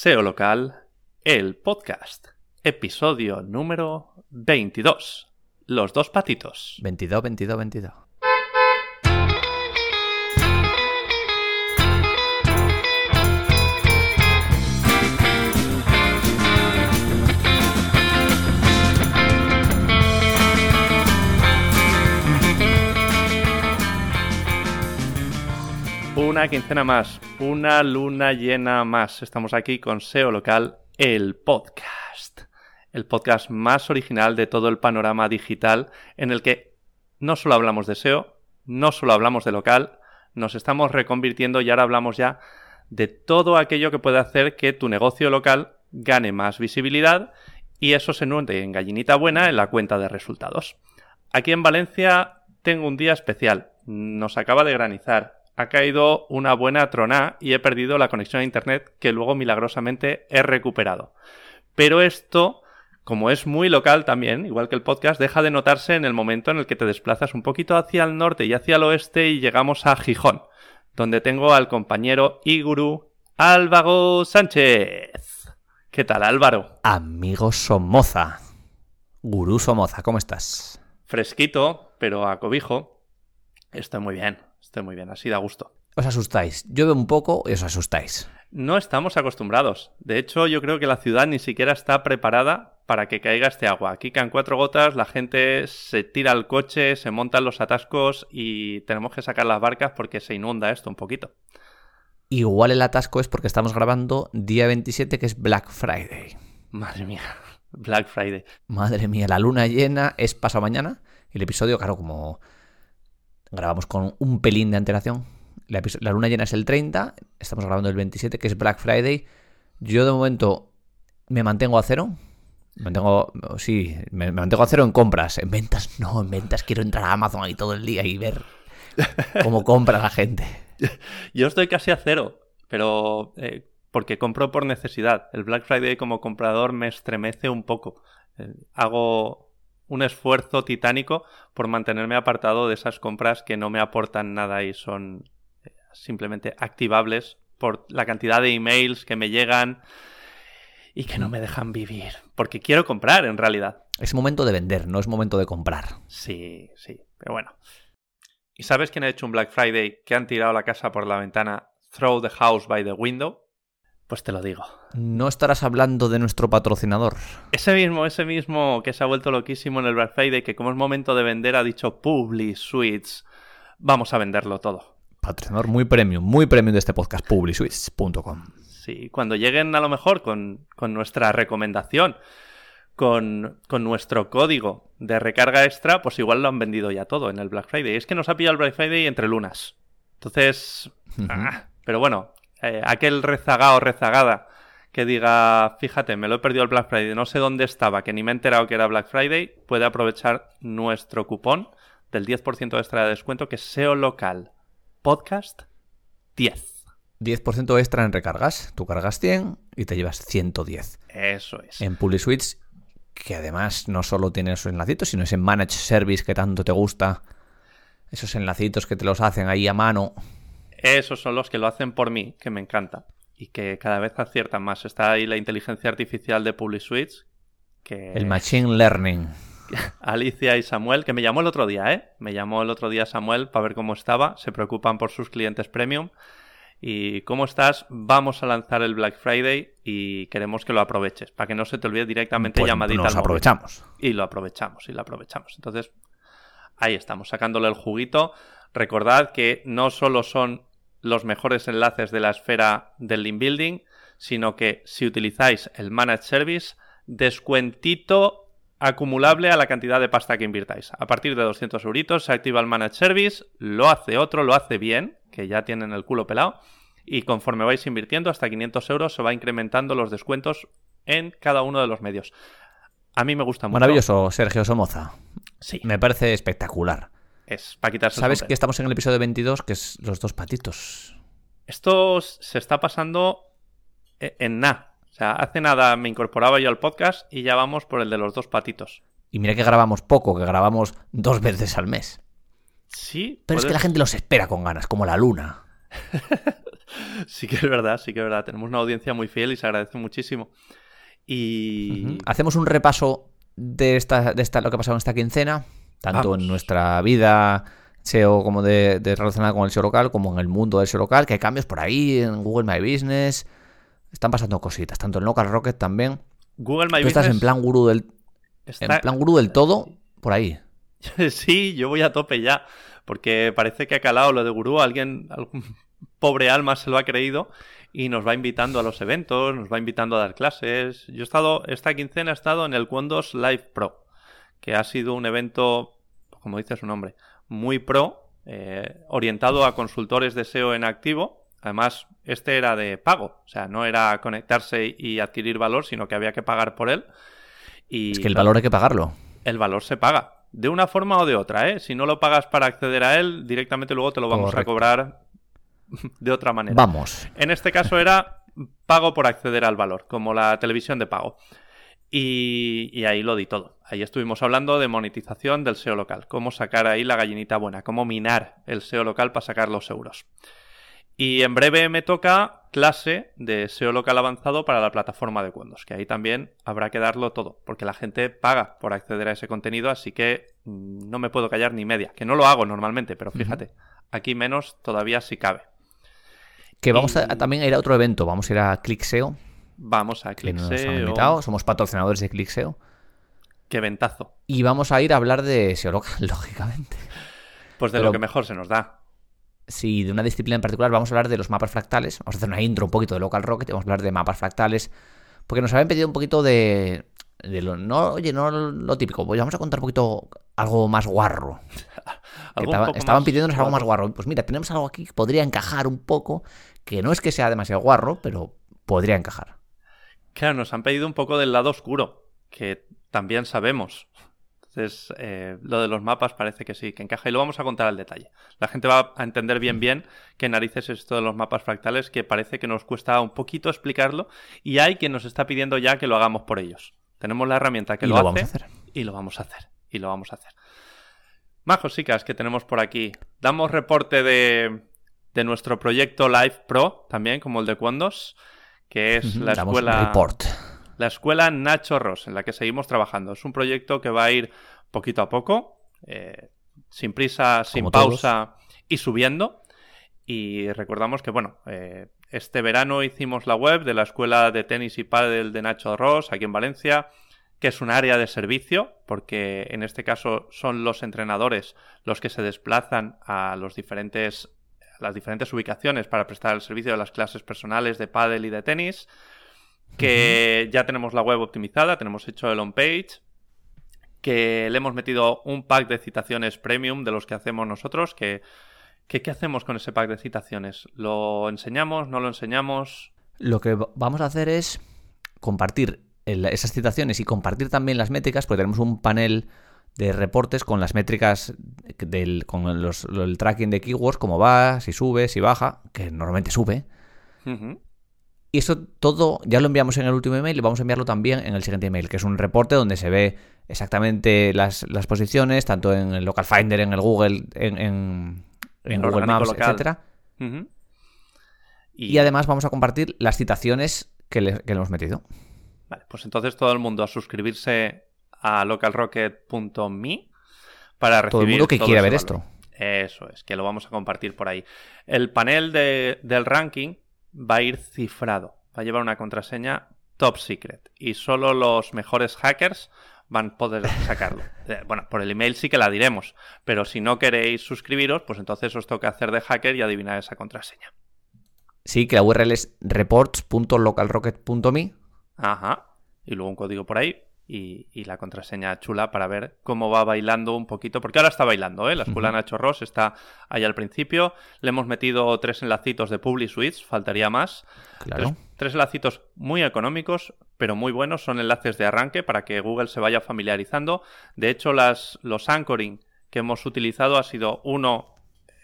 SEO Local, el podcast, episodio número 22. Los dos patitos. 22, 22, 22. Una quincena más, una luna llena más. Estamos aquí con SEO Local, el podcast. El podcast más original de todo el panorama digital en el que no solo hablamos de SEO, no solo hablamos de local, nos estamos reconvirtiendo y ahora hablamos ya de todo aquello que puede hacer que tu negocio local gane más visibilidad y eso se note en gallinita buena en la cuenta de resultados. Aquí en Valencia tengo un día especial. Nos acaba de granizar, ha caído una buena trona y he perdido la conexión a internet que luego milagrosamente he recuperado. Pero esto, como es muy local también, igual que el podcast, deja de notarse en el momento en el que te desplazas un poquito hacia el norte y hacia el oeste y llegamos a Gijón, donde tengo al compañero y gurú Álvaro Sánchez. ¿Qué tal, Álvaro? Amigo Somoza. Gurú Somoza, ¿cómo estás? Fresquito, pero a cobijo. Estoy muy bien. Estoy muy bien, así da gusto. Os asustáis. Llueve un poco y os asustáis. No estamos acostumbrados. De hecho, yo creo que la ciudad ni siquiera está preparada para que caiga este agua. Aquí caen cuatro gotas, la gente se tira al coche, se montan los atascos y tenemos que sacar las barcas porque se inunda esto un poquito. Igual el atasco es porque estamos grabando día 27, que es Black Friday. Madre mía, Black Friday. Madre mía, la luna llena es pasado mañana. El episodio, claro, como grabamos con un pelín de antelación. La, la, luna llena es el 30, estamos grabando el 27, que es Black Friday. Yo de momento me mantengo a cero. Me mantengo, sí, me, me mantengo a cero en compras. En ventas, no, en ventas quiero entrar a Amazon ahí todo el día y ver cómo compra la gente. Yo estoy casi a cero, pero eh, porque compro por necesidad. El Black Friday como comprador me estremece un poco. Eh, hago un esfuerzo titánico por mantenerme apartado de esas compras que no me aportan nada y son eh, simplemente activables por la cantidad de emails que me llegan y que no me dejan vivir. Porque quiero comprar en realidad. Es momento de vender, no es momento de comprar. Sí, sí, pero bueno. ¿Y sabes quién ha hecho un Black Friday que han tirado la casa por la ventana? Throw the house by the window. Pues te lo digo. No estarás hablando de nuestro patrocinador. Ese mismo, ese mismo que se ha vuelto loquísimo en el Black Friday, que como es momento de vender ha dicho Publi Suites. Vamos a venderlo todo. Patrocinador muy premium, muy premium de este podcast, publisuites.com. Sí, cuando lleguen a lo mejor con, con nuestra recomendación, con, con, nuestro código de recarga extra, pues igual lo han vendido ya todo en el Black Friday. Es que nos ha pillado el Black Friday entre lunas. Entonces, uh -huh. ah, pero bueno, eh, aquel rezagado o rezagada que diga, fíjate, me lo he perdido el Black Friday, no sé dónde estaba, que ni me he enterado que era Black Friday, puede aprovechar nuestro cupón del 10% extra de descuento que es SEO local podcast 10. 10% extra en recargas. Tú cargas 100 y te llevas 110. Eso es. En PubliSuites, que además no solo tiene esos enlacitos, sino ese Managed Service que tanto te gusta. Esos enlacitos que te los hacen ahí a mano. Esos son los que lo hacen por mí, que me encanta. Y que cada vez aciertan más. Está ahí la inteligencia artificial de PubliSuites. Que... El Machine Learning. Alicia y Samuel, que me llamó el otro día, ¿eh? Me llamó el otro día Samuel para ver cómo estaba. Se preocupan por sus clientes premium. Y cómo estás, vamos a lanzar el Black Friday y queremos que lo aproveches. Para que no se te olvide directamente pues llamadita nos al aprovechamos. Y lo aprovechamos, y lo aprovechamos. Entonces, ahí estamos, sacándole el juguito. Recordad que no solo son los mejores enlaces de la esfera del link building, sino que si utilizáis el Managed Service, descuentito acumulable a la cantidad de pasta que invirtáis. A partir de 200 euritos se activa el Managed Service, lo hace otro, lo hace bien, que ya tienen el culo pelado, y conforme vais invirtiendo hasta 500 euros se va incrementando los descuentos en cada uno de los medios. A mí me gusta mucho. Maravilloso, Sergio Somoza. Sí. Me parece espectacular. Es para quitarse ¿Sabes que estamos en el episodio 22, que es los dos patitos? Esto se está pasando en nada. O sea, hace nada me incorporaba yo al podcast y ya vamos por el de los dos patitos. Y mira que grabamos poco, que grabamos dos veces al mes. Sí. Pero puedes... es que la gente los espera con ganas, como la luna. sí que es verdad, sí que es verdad. Tenemos una audiencia muy fiel y se agradece muchísimo. Y. Hacemos un repaso de esta, de esta, lo que ha pasado en esta quincena, tanto en nuestra vida SEO como de, relacionada con el SEO local, como en el mundo del SEO local, que hay cambios por ahí, en Google My Business. Están pasando cositas, tanto en Local Rocket también. Google My Tú Business. estás en plan gurú del. En plan gurú del todo, por ahí. sí, yo voy a tope ya. Porque parece que ha calado lo de gurú. Alguien, algún pobre alma se lo ha creído y nos va invitando a los eventos, nos va invitando a dar clases. Yo he estado, esta quincena he estado en el Windows Live Pro, que ha sido un evento, como dice su nombre, muy pro, eh, orientado a consultores de SEO en activo. Además, este era de pago, o sea, no era conectarse y adquirir valor, sino que había que pagar por él. Y, es que el valor hay que pagarlo. El valor se paga, de una forma o de otra, ¿eh? Si no lo pagas para acceder a él, directamente luego te lo vamos Correcto. a cobrar de otra manera. Vamos. En este caso era pago por acceder al valor, como la televisión de pago. Y, y, ahí lo di todo. Ahí estuvimos hablando de monetización del SEO local, cómo sacar ahí la gallinita buena, cómo minar el SEO local para sacar los euros. Y en breve me toca clase de SEO local avanzado para la plataforma de Windows, que ahí también habrá que darlo todo, porque la gente paga por acceder a ese contenido, así que mm, no me puedo callar ni media, que no lo hago normalmente, pero fíjate, uh -huh. aquí menos todavía si cabe. Que vamos y... a, también a ir a otro evento, vamos a ir a ClickSEO. Vamos a ClickSEO. Nos han invitado, somos patrocinadores de ClickSEO. Qué ventazo. Y vamos a ir a hablar de SEO local, lógicamente. Pues de Pero, lo que mejor se nos da. Sí, de una disciplina en particular vamos a hablar de los mapas fractales. Vamos a hacer una intro un poquito de Local Rocket, vamos a hablar de mapas fractales. Porque nos habían pedido un poquito de, de lo, no, oye, no lo típico, pues vamos a contar un poquito algo más guarro. estaba, estaban pidiéndonos guarro. algo más guarro. Pues mira, tenemos algo aquí que podría encajar un poco, que no es que sea demasiado guarro, pero podría encajar. Claro, nos han pedido un poco del lado oscuro, que también sabemos. Entonces, eh, lo de los mapas parece que sí, que encaja y lo vamos a contar al detalle. La gente va a entender bien bien qué narices es esto de los mapas fractales, que parece que nos cuesta un poquito explicarlo y hay quien nos está pidiendo ya que lo hagamos por ellos. Tenemos la herramienta que y lo, lo hace vamos a hacer. y lo vamos a hacer. Y lo vamos a hacer. Majos chicas que tenemos por aquí. Damos reporte de, de nuestro proyecto Live Pro, también como el de Cuondos, que es la Damos escuela report. La escuela Nacho Ross, en la que seguimos trabajando. Es un proyecto que va a ir poquito a poco, eh, sin prisa, sin Como pausa y subiendo. Y recordamos que, bueno, eh, este verano hicimos la web de la escuela de tenis y pádel de Nacho Ross, aquí en Valencia, que es un área de servicio, porque en este caso son los entrenadores los que se desplazan a los diferentes, las diferentes ubicaciones para prestar el servicio de las clases personales de pádel y de tenis que uh -huh. ya tenemos la web optimizada, tenemos hecho el on-page, que le hemos metido un pack de citaciones premium de los que hacemos nosotros, que, que ¿qué hacemos con ese pack de citaciones? ¿Lo enseñamos? ¿No lo enseñamos? Lo que vamos a hacer es compartir esas citaciones y compartir también las métricas, porque tenemos un panel de reportes con las métricas del con los, el tracking de keywords, cómo va, si sube, si baja, que normalmente sube. Uh -huh. Y eso todo ya lo enviamos en el último email y vamos a enviarlo también en el siguiente email, que es un reporte donde se ve exactamente las, las posiciones, tanto en el Local Finder, en el Google, en, en, en Google Maps, local. etcétera. Uh -huh. y... y... además vamos a compartir las citaciones que le, que le hemos metido. Vale, pues entonces todo el mundo a suscribirse a localrocket.me para recibir todo el mundo que quiera ver valor. esto. Eso es, que lo vamos a compartir por ahí. El panel de, del ranking va a ir cifrado. Va a llevar una contraseña top secret. Y solo los mejores hackers van a poder sacarlo. Eh, bueno, por el email sí que la diremos. Pero si no queréis suscribiros, pues entonces os toca hacer de hacker y adivinar esa contraseña. Sí, que la URL es reports.localrocket.me. Ajá. Y luego un código por ahí. Y, y, la contraseña chula para ver cómo va bailando un poquito, porque ahora está bailando, ¿eh? La escuela uh -huh. Nacho Ross está ahí al principio. Le hemos metido tres enlacitos de Public Suites, faltaría más. Claro. Tres, tres, enlacitos muy económicos, pero muy buenos. Son enlaces de arranque para que Google se vaya familiarizando. De hecho, las, los anchoring que hemos utilizado ha sido uno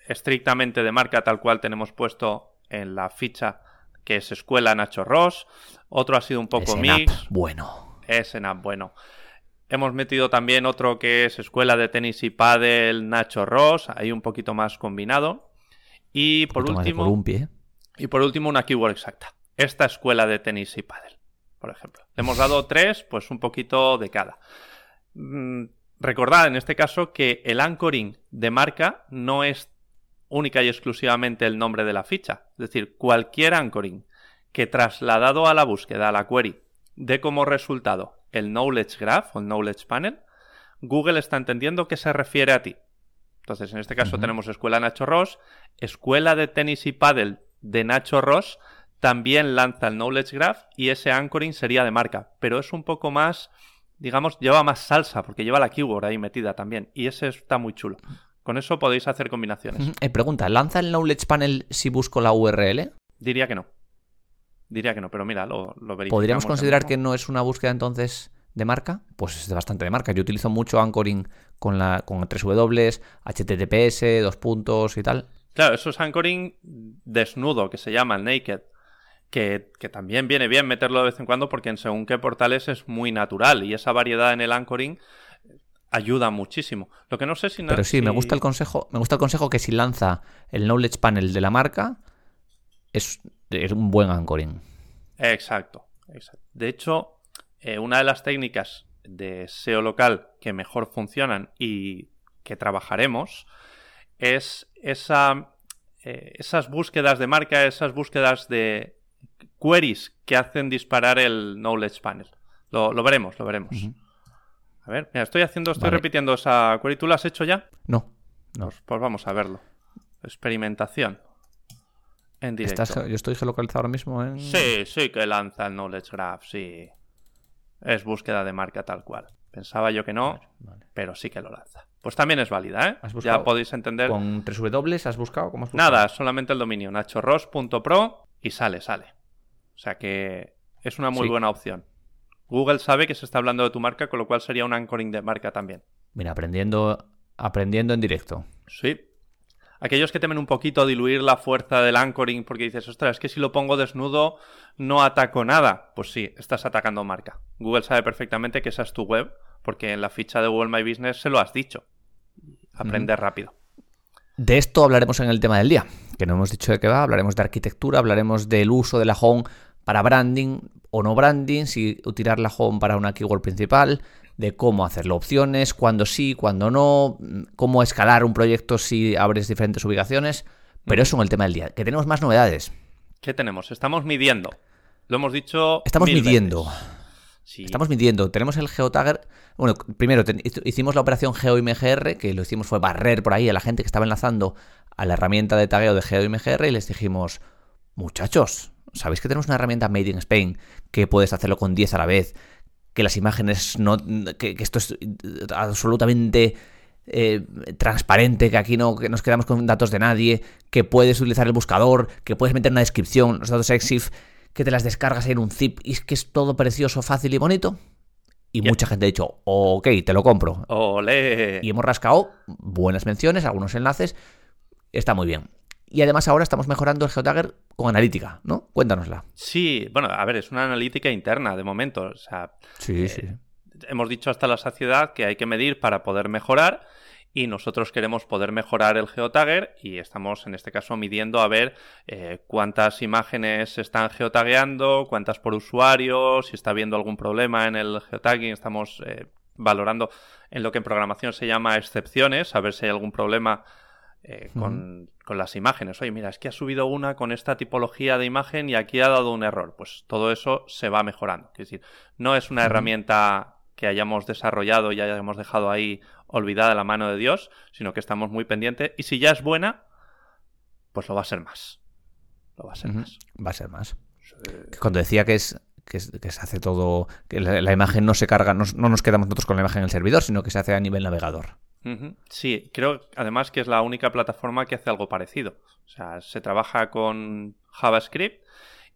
estrictamente de marca, tal cual tenemos puesto en la ficha, que es Escuela Nacho Ross. Otro ha sido un poco mix. Bueno es en app bueno. Hemos metido también otro que es Escuela de Tenis y Padel Nacho Ross, ahí un poquito más combinado. Y por último... Columpio, ¿eh? Y por último, una keyword exacta. Esta escuela de tenis y pádel, por ejemplo. Le hemos dado tres, pues un poquito de cada. Mm, recordad en este caso que el anchoring de marca no es única y exclusivamente el nombre de la ficha. Es decir, cualquier anchoring que trasladado a la búsqueda, a la query, dé como resultado el Knowledge Graph o el Knowledge Panel, Google está entendiendo que se refiere a ti. Entonces, en este caso tenemos Escuela Nacho Ross, Escuela de Tenis y Paddle de Nacho Ross, también lanza el Knowledge Graph y ese anchoring sería de marca, pero es un poco más, digamos, lleva más salsa porque lleva la keyword ahí metida también y ese está muy chulo. Con eso podéis hacer combinaciones. Eh, pregunta, ¿lanza el Knowledge Panel si busco la URL? Diría que no. Diría que no, pero mira, lo, lo verificamos. ¿Podríamos considerar que no es una búsqueda entonces de marca? Pues es bastante de marca. Yo utilizo mucho anchoring con, la, con 3W, HTTPS, dos puntos y tal. Claro, eso es anchoring desnudo, que se llama el naked. Que, que, también viene bien meterlo de vez en cuando porque en según qué portales es muy natural y esa variedad en el anchoring ayuda muchísimo. Lo que no sé si... Pero sí, me gusta el consejo, me gusta el consejo que si lanza el knowledge panel de la marca es, es un buen anchoring. Exacto, exacto. De hecho, eh, una de las técnicas de SEO local que mejor funcionan y que trabajaremos es esa, eh, esas búsquedas de marca, esas búsquedas de queries que hacen disparar el Knowledge Panel. Lo, veremos, lo veremos. A ver, mira, estoy haciendo, estoy repitiendo esa query. ¿Tú la has hecho ya? No. no. Pues, pues vamos a verlo. Experimentación. En directo. yo estoy geolocalizado ahora mismo en. Sí, sí que lanza el Knowledge Graph, sí. Es búsqueda de marca tal cual. Pensaba yo que no, pero sí que lo lanza. Pues también es válida, ¿eh? ya podéis entender. ¿Con 3W has buscado? ¿Cómo has Nada, solamente el dominio, nachorros.pro y sale, sale. O sea que es una muy buena opción. Google sabe que se está hablando de tu marca, con lo cual sería un anchoring de marca también. Mira, aprendiendo, aprendiendo en directo. Sí, aquellos que temen un poquito diluir la fuerza del anchoring porque dices, ostras, es que si lo pongo desnudo no ataco nada. Pues sí, estás atacando marca. Google sabe perfectamente que esa es tu web porque en la ficha de Google My Business se lo has dicho. Aprende rápido. De esto hablaremos en el tema del día, que no hemos dicho de qué va, hablaremos de arquitectura, hablaremos del uso de la home para branding o no branding, si utilizar la home para una keyword principal, de cómo hacerlo, opciones, cuándo sí, cuándo no, cómo escalar un proyecto si abres diferentes ubicaciones. Pero eso en el tema del día, que tenemos más novedades. ¿Qué tenemos? Estamos midiendo. Lo hemos dicho. Estamos midiendo. Estamos midiendo. Tenemos el geotagger. Bueno, primero hicimos la operación GeoIMGR, que lo hicimos fue barrer por ahí a la gente que estaba enlazando a la herramienta de tagueo de GeoIMGR y les dijimos, muchachos, ¿sabéis que tenemos una herramienta Made in Spain que puedes hacerlo con 10 a la vez? Que las imágenes no. que, esto es absolutamente. Eh, transparente, que aquí no que nos quedamos con datos de nadie, que puedes utilizar el buscador, que puedes meter una descripción, los datos EXIF, que te las descargas en un zip y es que es todo precioso, fácil y bonito. Y mucha gente ha dicho, ok, te lo compro. Ole. Y hemos rascado buenas menciones, algunos enlaces. Está muy bien. Y además ahora estamos mejorando el geotagger con analítica, ¿no? Cuéntanosla. Sí, bueno, a ver, es una analítica interna de momento. O sea, sí, sí. Eh, hemos dicho hasta la saciedad que hay que medir para poder mejorar y nosotros queremos poder mejorar el geotagger y estamos en este caso midiendo a ver eh, cuántas imágenes se están geotagueando, cuántas por usuario, si está habiendo algún problema en el geotagging, estamos eh, valorando en lo que en programación se llama excepciones, a ver si hay algún problema eh, con, las imágenes. Oye, mira, es que ha subido una con esta tipología de imagen y aquí ha dado un error. Pues todo eso se va mejorando. Es decir, no es una herramienta que hayamos desarrollado y hayamos dejado ahí olvidada a la mano de Dios, sino que estamos muy pendientes. Y si ya es buena, pues lo va a ser más. Lo va a ser más. Va a ser más. Cuando decía que es que, se hace todo, que la, imagen no se carga, no, no, nos quedamos nosotros con la imagen en el servidor, sino que se hace a nivel navegador. Sí, creo además que es la única plataforma que hace algo parecido. O sea, se trabaja con JavaScript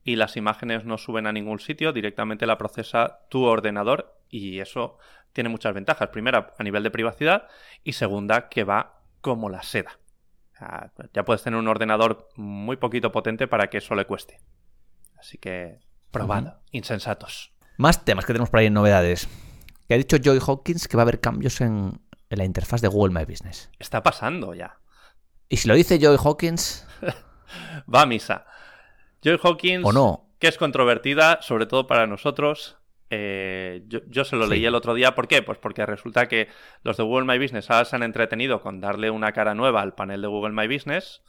y las imágenes no suben a ningún sitio, directamente la procesa tu ordenador y eso tiene muchas ventajas. Primera, a nivel de privacidad y segunda, que va como la seda. ya puedes tener un ordenador muy poquito potente para que eso le cueste. Así que, probad, insensatos. Más temas que tenemos por ahí en novedades. Que ha dicho Joy Hawkins que va a haber cambios en, en la interfaz de Google My Business. Está pasando ya. ¿Y si lo dice Joey Hawkins? Va a misa. Joy Hawkins, ¿O no? que es controvertida, sobre todo para nosotros. Eh, yo, yo, se lo Sí. leí el otro día. ¿Por qué? Pues porque resulta que los de Google My Business ahora se han entretenido con darle una cara nueva al panel de Google My Business.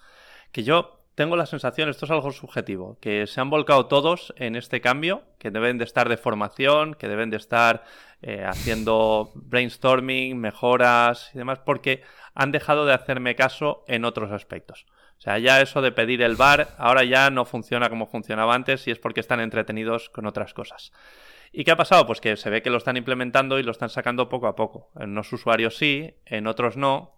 Que yo tengo la sensación, esto es algo subjetivo, que se han volcado todos en este cambio, que deben de estar de formación, que deben de estar eh, haciendo brainstorming, mejoras y demás, porque han dejado de hacerme caso en otros aspectos. O sea, ya eso de pedir el bar ahora ya no funciona como funcionaba antes y es porque están entretenidos con otras cosas. ¿Y qué ha pasado? Pues que se ve que lo están implementando y lo están sacando poco a poco. En unos usuarios sí, en otros no.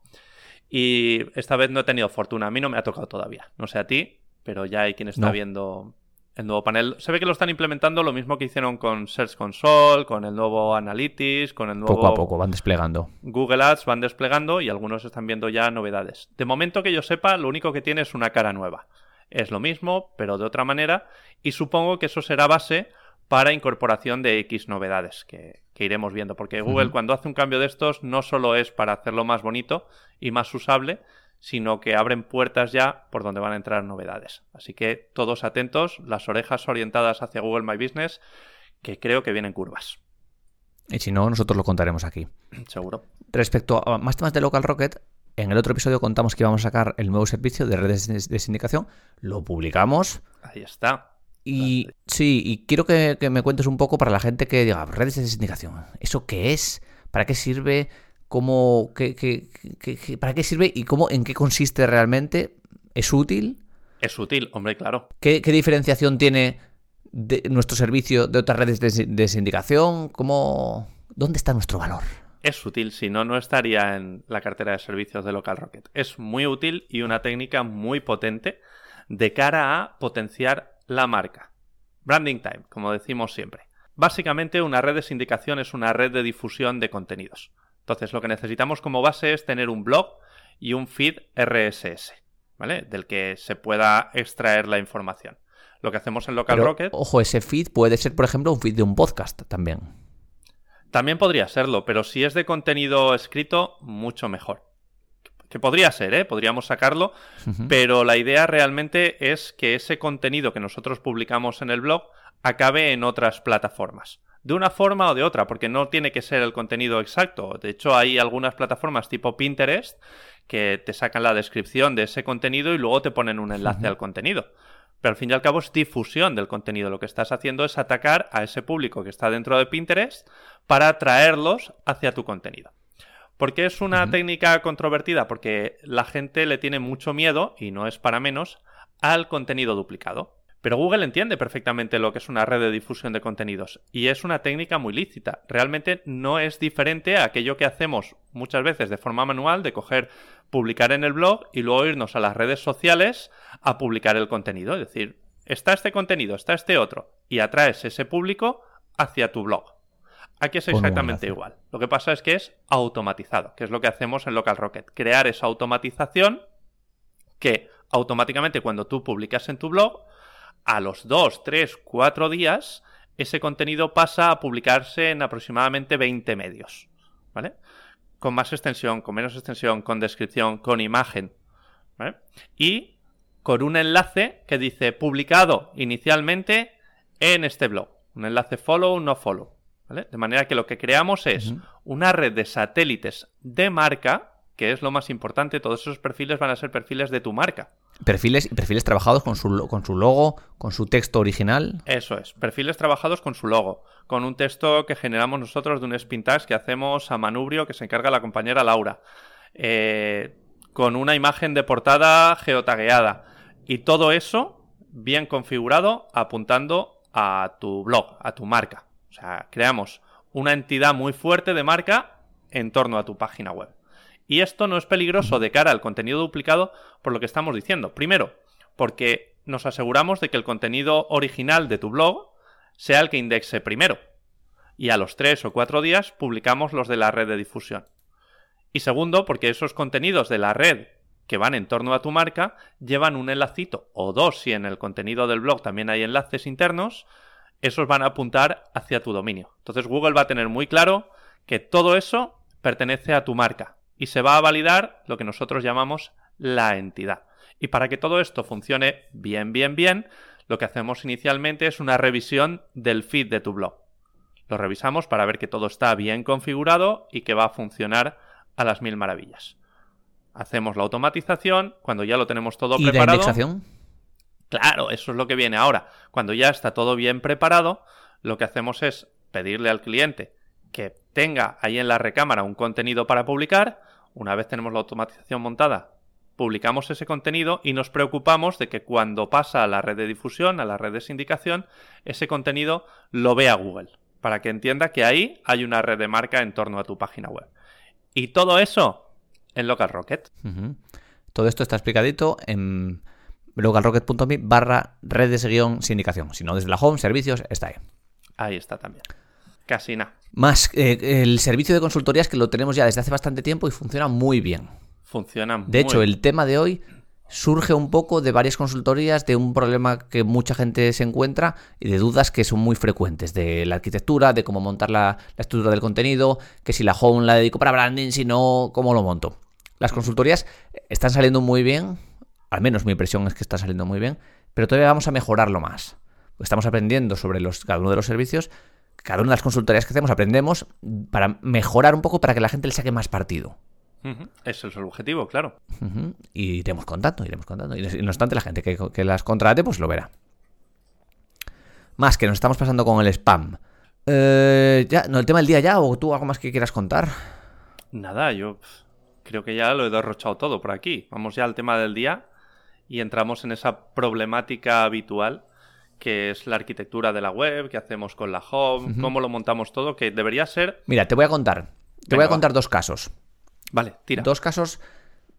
Y esta vez no he tenido fortuna. A mí no me ha tocado todavía. No sé a ti, pero ya hay quien está No. viendo el nuevo panel. Se ve que lo están implementando lo mismo que hicieron con Search Console, con el nuevo Analytics, con el nuevo Poco a poco van desplegando. Google Ads van desplegando y algunos están viendo ya novedades. De momento que yo sepa, lo único que tiene es una cara nueva. Es lo mismo, pero de otra manera, y supongo que eso será base para incorporación de X novedades que, que iremos viendo. Porque Google cuando hace un cambio de estos no solo es para hacerlo más bonito y más usable, sino que abren puertas ya por donde van a entrar novedades. Así que todos atentos, las orejas orientadas hacia Google My Business, que creo que vienen curvas. Y si no, nosotros lo contaremos aquí. Seguro. Respecto a más temas de Local Rocket, en el otro episodio contamos que íbamos a sacar el nuevo servicio de redes de sindicación. Lo publicamos. Ahí está. Y sí, y quiero que, que me cuentes un poco para la gente que diga, redes de sindicación, ¿eso qué es? ¿Para qué sirve? ¿Cómo, qué, qué- qué- qué- ¿Para qué sirve y cómo, en qué consiste realmente? ¿Es útil? Es útil, hombre, claro. ¿Qué, qué diferenciación tiene de nuestro servicio de otras redes de sindicación? ¿Cómo, ¿Dónde está nuestro valor? Es útil, si no, no estaría en la cartera de servicios de Local Rocket. Es muy útil y una técnica muy potente de cara a potenciar la marca. Branding time, como decimos siempre. Básicamente, una red de sindicación es una red de difusión de contenidos. Entonces, lo que necesitamos como base es tener un blog y un feed RSS, ¿vale? Del que se pueda extraer la información. Lo que hacemos en Local Pero, Rocket. ojo, ese feed puede ser, por ejemplo, un feed de un podcast también. También podría serlo, pero si es de contenido escrito, mucho mejor. Que podría ser, ¿eh? Podríamos sacarlo, pero la idea realmente es que ese contenido que nosotros publicamos en el blog acabe en otras plataformas. De una forma o de otra, porque no tiene que ser el contenido exacto. De hecho, hay algunas plataformas tipo Pinterest que te sacan la descripción de ese contenido y luego te ponen un enlace al contenido. Pero al fin y al cabo es difusión del contenido. Lo que estás haciendo es atacar a ese público que está dentro de Pinterest para atraerlos hacia tu contenido. ¿Por qué es una técnica controvertida? Porque la gente le tiene mucho miedo, y no es para menos, al contenido duplicado. Pero Google entiende perfectamente lo que es una red de difusión de contenidos y es una técnica muy lícita. Realmente no es diferente a aquello que hacemos muchas veces de forma manual de coger, publicar en el blog y luego irnos a las redes sociales a publicar el contenido. Es decir, está este contenido, está este otro y atraes ese público hacia tu blog. Aquí es un exactamente igual. Lo que pasa es que es automatizado, que es lo que hacemos en Local Rocket. Crear esa automatización que automáticamente cuando tú publicas en tu blog, a los 2, 3, 4 días, ese contenido pasa a publicarse en aproximadamente 20 medios. ¿Vale? Con más extensión, con menos extensión, con descripción, con imagen. ¿Vale? Y con un enlace que dice publicado inicialmente en este blog. Un enlace follow, no follow. ¿Vale? De manera que lo que creamos es una red de satélites de marca, que es lo más importante. Todos esos perfiles van a ser perfiles de tu marca. Perfiles perfiles trabajados con su, con su logo, con su texto original. Eso es, perfiles trabajados con su logo, con un texto que generamos nosotros de un spin tags que hacemos a manubrio que se encarga la compañera Laura, eh, con una imagen de portada geotagueada y todo eso bien configurado apuntando a tu blog, a tu marca. O sea, creamos una entidad muy fuerte de marca en torno a tu página web. Y esto no es peligroso de cara al contenido duplicado por lo que estamos diciendo. Primero, porque nos aseguramos de que el contenido original de tu blog sea el que indexe primero. Y a los tres o cuatro días publicamos los de la red de difusión. Y segundo, porque esos contenidos de la red que van en torno a tu marca llevan un enlacito o dos si en el contenido del blog también hay enlaces internos, esos van a apuntar hacia tu dominio. Entonces Google va a tener muy claro que todo eso pertenece a tu marca y se va a validar lo que nosotros llamamos la entidad. Y para que todo esto funcione bien, bien, bien, lo que hacemos inicialmente es una revisión del feed de tu blog. Lo revisamos para ver que todo está bien configurado y que va a funcionar a las mil maravillas. Hacemos la automatización, cuando ya lo tenemos todo ¿Y preparado. la indexación? Claro, eso es lo que viene ahora. Cuando ya está todo bien preparado, lo que hacemos es pedirle al cliente que tenga ahí en la recámara un contenido para publicar. Una vez tenemos la automatización montada, publicamos ese contenido y nos preocupamos de que cuando pasa a la red de difusión, a la red de sindicación, ese contenido lo vea Google, para que entienda que ahí hay una red de marca en torno a tu página web. Y todo eso en LocalRocket. Todo esto está explicadito en localrocket.me barra redes guion sindicación. Si no, desde la home, servicios, está ahí. Ahí está también. Casi nada. Más eh, el servicio de consultorías que lo tenemos ya desde hace bastante tiempo y funciona muy bien. Funciona De muy hecho, el tema de hoy surge un poco de varias consultorías, de un problema que mucha gente se encuentra y de dudas que son muy frecuentes, de la arquitectura, de cómo montar la, la estructura del contenido, que si la home la dedico para branding, si no, cómo lo monto. Las consultorías están saliendo muy bien, al menos mi impresión es que están saliendo muy bien, pero todavía vamos a mejorarlo más. Estamos aprendiendo sobre los, cada uno de los servicios, cada una de las consultorías que hacemos aprendemos para mejorar un poco para que la gente le saque más partido. Ese es el objetivo, claro. Y iremos contando, iremos contando. Y no obstante, la gente que, que las contrate, pues lo verá. Más que nos estamos pasando con el spam. Eh, ya, no, el tema del día ya, o tú algo más que quieras contar. Nada, yo creo que ya lo he derrochado todo por aquí. Vamos ya al tema del día y entramos en esa problemática habitual que es la arquitectura de la web, qué hacemos con la home, cómo lo montamos todo, que debería ser... Mira, te voy a contar. Te Venga, voy a va. contar dos casos. Vale, tira. Dos casos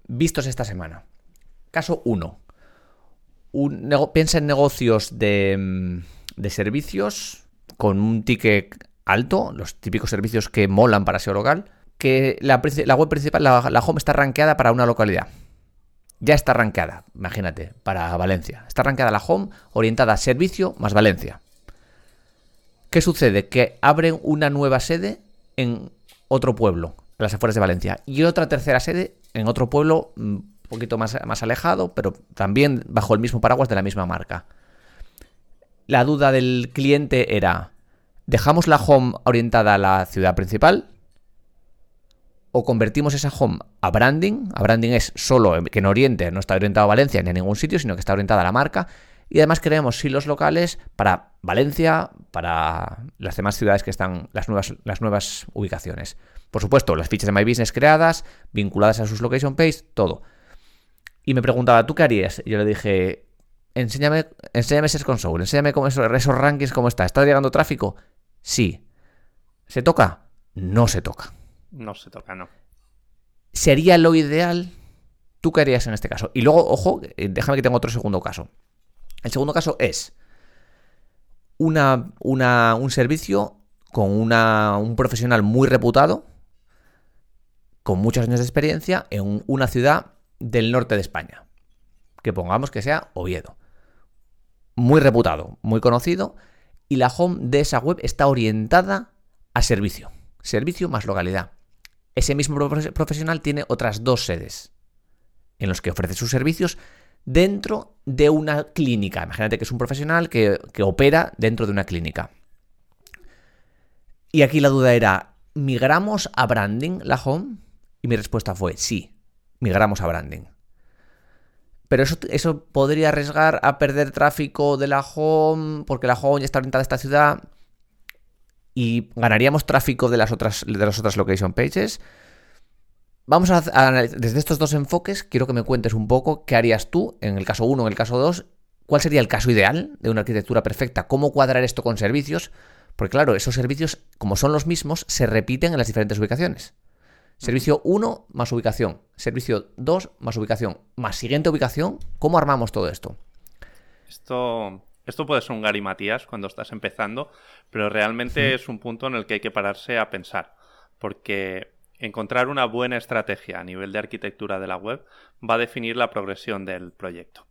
vistos esta semana. Caso 1. Piensa en negocios de, mm, de servicios con un ticket alto, los típicos servicios que molan para SEO local, que la web principal, la, la home, está rankeada para una localidad. Ya está rankeada, imagínate, para Valencia. Está rankeada la home orientada a servicio más Valencia. ¿Qué sucede? Que abren una nueva sede en otro pueblo, a las afueras de Valencia, y otra tercera sede en otro pueblo mm, un poquito más, más alejado, pero también bajo el mismo paraguas de la misma marca. La duda del cliente era, ¿dejamos la home orientada a la ciudad principal? ¿O convertimos esa home a branding? A branding es solo que en Oriente, no está orientado a Valencia ni a ningún sitio, sino que está orientada a la marca. Y además creamos silos locales para Valencia, para las demás ciudades que están, las nuevas, las nuevas ubicaciones. Por supuesto, las fichas de My Business creadas, vinculadas a sus location page, todo. Y me preguntaba, ¿tú qué harías? Y yo le dije, enséñame, enséñame Search Console, enséñame cómo eso- esos rankings, cómo está. ¿Está llegando tráfico? Sí. ¿Se toca? No se toca. No se toca, no. ¿Sería lo ideal? ¿Tú qué harías en este caso? Y luego, ojo, eh, déjame que tenga otro segundo caso. El segundo caso es una, una- un servicio con una- un profesional muy reputado, con muchos años de experiencia, en una ciudad del norte de España. Que pongamos que sea Oviedo. Muy reputado, muy conocido, y la home de esa web está orientada a servicio. Servicio más localidad. Ese mismo profe- profesional tiene otras dos sedes en los que ofrece sus servicios dentro de una clínica. Imagínate que es un profesional que, que opera dentro de una clínica. Y aquí la duda era, ¿migramos a branding la home? Y mi respuesta fue, sí, migramos a branding. Pero eso, eso podría arriesgar a perder tráfico de la home, porque la home ya está orientada a esta ciudad y ganaríamos tráfico de las otras, de las otras location pages. Vamos a, a analizar- desde estos dos enfoques, quiero que me cuentes un poco qué harías tú en el caso 1, en el caso 2, cuál sería el caso ideal de una arquitectura perfecta, cómo cuadrar esto con servicios, porque claro, esos servicios, como son los mismos, se repiten en las diferentes ubicaciones. Servicio 1 más ubicación, servicio 2 más ubicación, más siguiente ubicación, ¿cómo armamos todo esto? Esto, esto puede ser un Gary Matías cuando estás empezando, pero realmente es un punto en el que hay que pararse a pensar, porque encontrar una buena estrategia a nivel de arquitectura de la web va a definir la progresión del proyecto.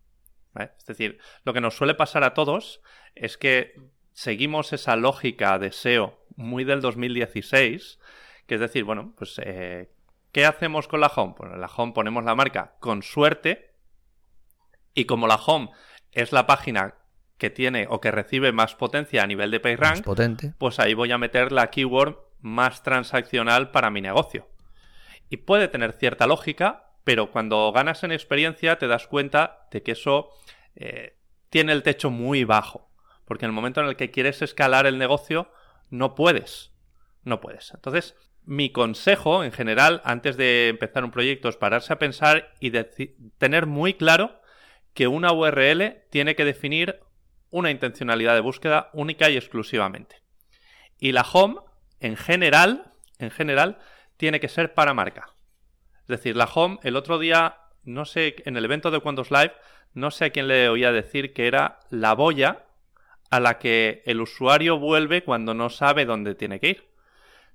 ¿vale? Es decir, lo que nos suele pasar a todos es que seguimos esa lógica de SEO muy del 2016, que es decir, bueno, pues eh, ¿qué hacemos con la home? Pues en la home ponemos la marca con suerte y como la home es la página que tiene o que recibe más potencia a nivel de PageRank, potente. pues ahí voy a meter la keyword más transaccional para mi negocio. Y puede tener cierta lógica, pero cuando ganas en experiencia te das cuenta de que eso eh, tiene el techo muy bajo. Porque en el momento en el que quieres escalar el negocio, no puedes. No puedes. Entonces, mi consejo en general, antes de empezar un proyecto, es pararse a pensar y tener muy claro que una URL tiene que definir una intencionalidad de búsqueda única y exclusivamente. Y la home, en general, en general, tiene que ser para marca. Es decir, la home, el otro día, no sé, en el evento de Cuantos Live, no sé a quién le oía decir que era la boya a la que el usuario vuelve cuando no sabe dónde tiene que ir.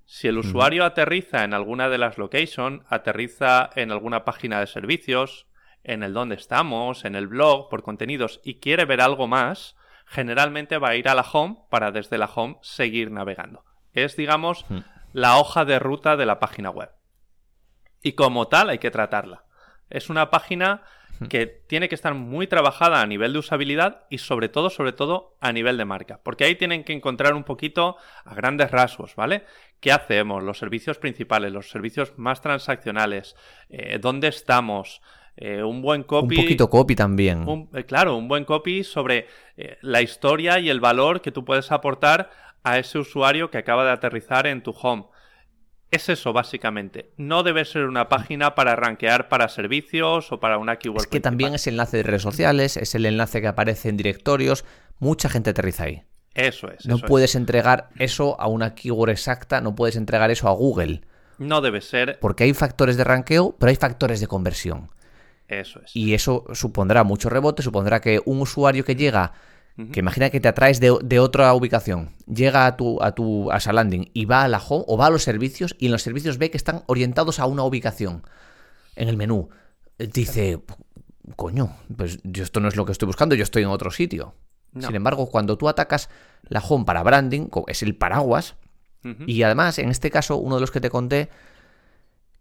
Si el usuario aterriza en alguna de las locations, aterriza en alguna página de servicios, en el dónde estamos, en el blog, por contenidos y quiere ver algo más, generalmente va a ir a la home para desde la home seguir navegando. Es, digamos, la hoja de ruta de la página web. Y como tal hay que tratarla. Es una página que tiene que estar muy trabajada a nivel de usabilidad y sobre todo, sobre todo a nivel de marca. Porque ahí tienen que encontrar un poquito a grandes rasgos, ¿vale? ¿Qué hacemos? Los servicios principales, los servicios más transaccionales, eh, dónde estamos, eh, un buen copy. Un poquito copy también. Eh, claro, un buen copy sobre la historia y el valor que tú puedes aportar a ese usuario que acaba de aterrizar en tu home. Es eso, básicamente. No debe ser una página para rankear para servicios o para una keyword. Es que también es el enlace de redes sociales, es el enlace que aparece en directorios. Mucha gente aterriza ahí. Eso es. No puedes entregar eso a una keyword exacta, no puedes entregar eso a Google. No debe ser. Porque hay factores de ranqueo, pero hay factores de conversión. Eso es. Y eso supondrá mucho rebote, supondrá que un usuario que llega que imagina que te atraes de, otra ubicación, llega a tu, a tu a esa landing y va a la home o va a los servicios y en los servicios ve que están orientados a una ubicación en el menú. Dice, coño, pues yo esto no es lo que estoy buscando, yo estoy en otro sitio. Sin embargo, cuando tú atacas la home para branding, es el paraguas, y además, en este caso, uno de los que te conté,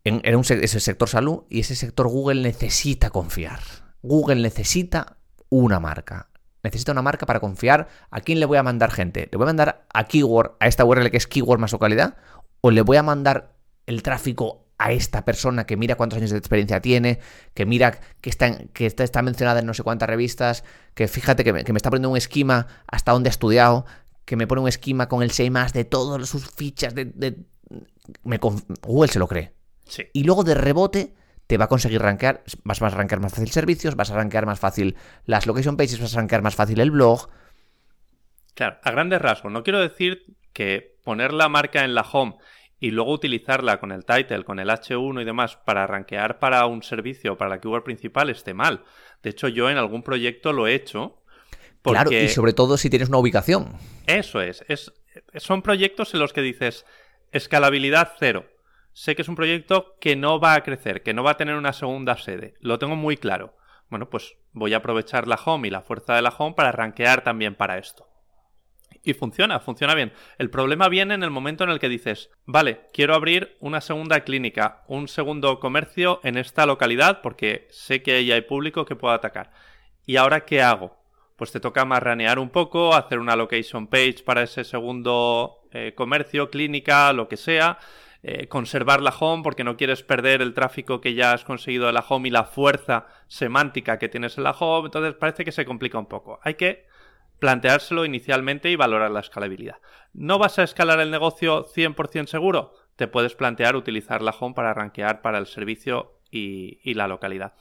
era un, es el sector salud, y ese sector Google necesita confiar. Google necesita una marca necesita una marca para confiar. ¿A quién le voy a mandar gente? ¿Le voy a mandar a Keyword, a esta URL que es Keyword más localidad? ¿O le voy a mandar el tráfico a esta persona que mira cuántos años de experiencia tiene, que mira que está, que está, mencionada en no sé cuántas revistas, que fíjate que me, está poniendo un esquema hasta dónde ha estudiado, que me pone un esquema con el 6 más de todas sus fichas de... Google se lo cree. Y luego de rebote te va a conseguir rankear, vas a rankear más fácil servicios, vas a rankear más fácil las location pages, vas a rankear más fácil el blog. Claro, a grandes rasgos. No quiero decir que poner la marca en la home y luego utilizarla con el title, con el H1 y demás para rankear para un servicio, para la keyword principal, esté mal. De hecho, yo en algún proyecto lo he hecho. Claro, y sobre todo si tienes una ubicación. Eso es, es. Son proyectos en los que dices escalabilidad cero sé que es un proyecto que no va a crecer, que no va a tener una segunda sede. Lo tengo muy claro. Bueno, pues voy a aprovechar la home y la fuerza de la home para rankear también para esto. Y funciona, funciona bien. El problema viene en el momento en el que dices, vale, quiero abrir una segunda clínica, un segundo comercio en esta localidad porque sé que ahí hay público que puedo atacar. ¿Y ahora qué hago? Pues te toca marranear un poco, hacer una location page para ese segundo eh, comercio, clínica, lo que sea eh, conservar la home porque no quieres perder el tráfico que ya has conseguido de la home y la fuerza semántica que tienes en la home, entonces parece que se complica un poco. Hay que planteárselo inicialmente y valorar la escalabilidad. ¿No vas a escalar el negocio 100% seguro? Te puedes plantear utilizar la home para rankear para el servicio y, la localidad.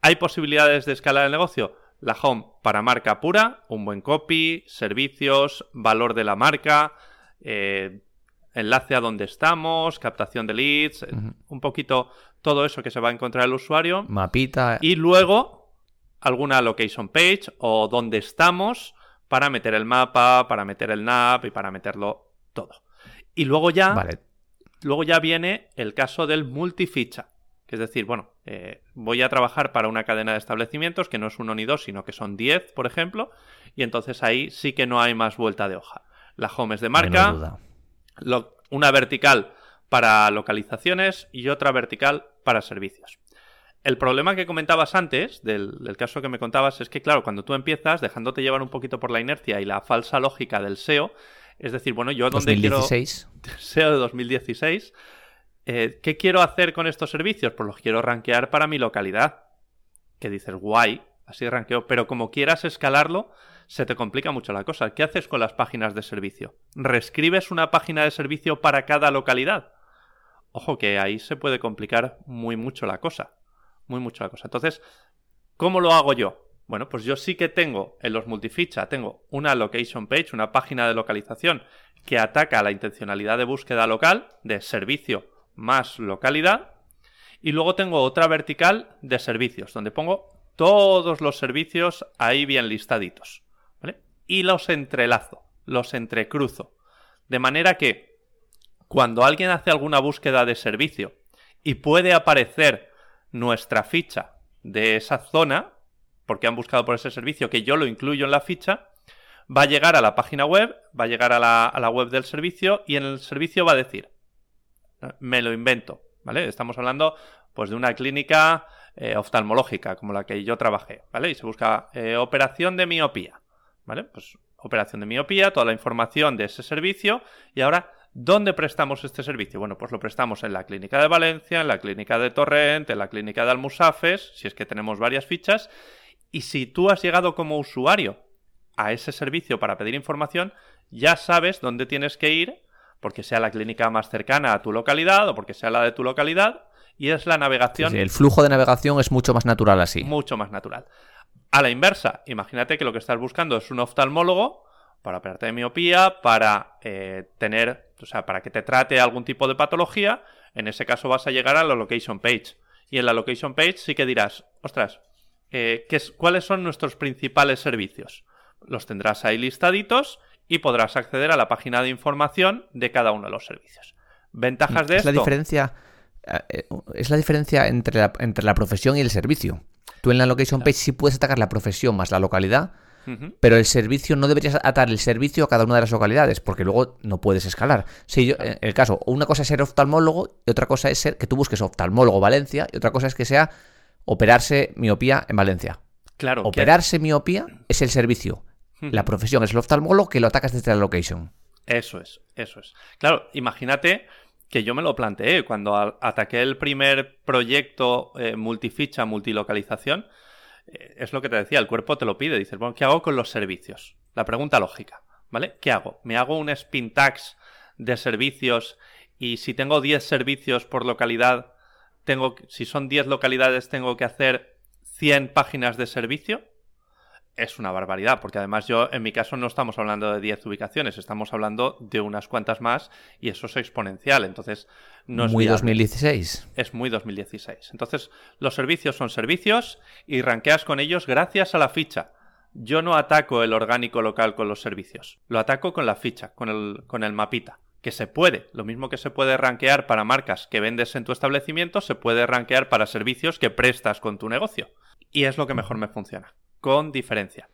¿Hay posibilidades de escalar el negocio? La home para marca pura, un buen copy, servicios, valor de la marca, eh, enlace a donde estamos, captación de leads, un poquito todo eso que se va a encontrar el usuario. Mapita. Y luego alguna location page o donde estamos para meter el mapa, para meter el nav y para meterlo todo. Y luego ya, vale. luego ya viene el caso del multificha. Que es decir, bueno, eh, voy a trabajar para una cadena de establecimientos que no es uno ni dos, sino que son 10, por ejemplo, y entonces ahí sí que no hay más vuelta de hoja. La home es de marca, una vertical para localizaciones y otra vertical para servicios. El problema que comentabas antes, del, del, caso que me contabas, es que, claro, cuando tú empiezas, dejándote llevar un poquito por la inercia y la falsa lógica del SEO, es decir, bueno, yo donde 2016. quiero... SEO de 2016. Eh, ¿Qué quiero hacer con estos servicios? Pues los quiero rankear para mi localidad. Que dices, guay, así ranqueo. Pero como quieras escalarlo, se te complica mucho la cosa. ¿Qué haces con las páginas de servicio? ¿Reescribes una página de servicio para cada localidad? Ojo que ahí se puede complicar muy mucho la cosa muy mucho la cosa. Entonces, ¿cómo lo hago yo? Bueno, pues yo sí que tengo en los multificha, tengo una location page, una página de localización que ataca la intencionalidad de búsqueda local, de servicio más localidad, y luego tengo otra vertical de servicios, donde pongo todos los servicios ahí bien listaditos. Y los entrelazo, los entrecruzo. De manera que cuando alguien hace alguna búsqueda de servicio y puede aparecer nuestra ficha de esa zona, porque han buscado por ese servicio, que yo lo incluyo en la ficha, va a llegar a la página web, va a llegar a la, web del servicio y en el servicio va a decir, me lo invento, ¿vale? Estamos hablando pues de una clínica eh, oftalmológica como la que yo trabajé, ¿vale? Y se busca eh, operación de miopía, ¿vale? Pues operación de miopía, toda la información de ese servicio y ahora ¿Dónde prestamos este servicio? Bueno, pues lo prestamos en la clínica de Valencia, en la clínica de Torrent, en la clínica de Almusafes, si es que tenemos varias fichas. Y si tú has llegado como usuario a ese servicio para pedir información, ya sabes dónde tienes que ir, porque sea la clínica más cercana a tu localidad o porque sea la de tu localidad, y es la navegación. Sí, el flujo de navegación es mucho más natural así. Mucho más natural. A la inversa, imagínate que lo que estás buscando es un oftalmólogo para operarte de miopía, para eh, tener, o sea, para que te trate algún tipo de patología, en ese caso vas a llegar a la location page. Y en la location page sí que dirás, ostras, eh, ¿qué es, ¿cuáles son nuestros principales servicios? Los tendrás ahí listaditos y podrás acceder a la página de información de cada uno de los servicios. Ventajas de es esto. La diferencia, eh, es la diferencia entre la, entre la profesión y el servicio. Tú en la location page sí puedes atacar la profesión más la localidad, pero el servicio no deberías atar el servicio a cada una de las localidades, porque luego no puedes escalar. Si yo, en el caso, una cosa es ser oftalmólogo y otra cosa es ser que tú busques oftalmólogo Valencia y otra cosa es que sea operarse miopía en Valencia. Claro. Operarse miopía es el servicio. La profesión es el oftalmólogo que lo atacas desde la location. Eso es, eso es. Claro, imagínate que yo me lo planteé cuando ataqué el primer proyecto eh, multificha, multilocalización es lo que te decía, el cuerpo te lo pide. Dices, bueno, ¿qué hago con los servicios? La pregunta lógica, ¿vale? ¿Qué hago? ¿Me hago un spin tax de servicios y si tengo 10 servicios por localidad, tengo, si son 10 localidades, tengo que hacer 100 páginas de servicio? Es una barbaridad, porque además yo, en mi caso, no estamos hablando de 10 ubicaciones, estamos hablando de unas cuantas más y eso es exponencial. Entonces, no es muy 2016. Es muy 2016. Entonces, los servicios son servicios y ranqueas con ellos gracias a la ficha. Yo no ataco el orgánico local con los servicios, lo ataco con la ficha, con el, con el mapita. Que se puede, lo mismo que se puede rankear para marcas que vendes en tu establecimiento, se puede rankear para servicios que prestas con tu negocio. Y es lo que mejor me funciona con diferencia.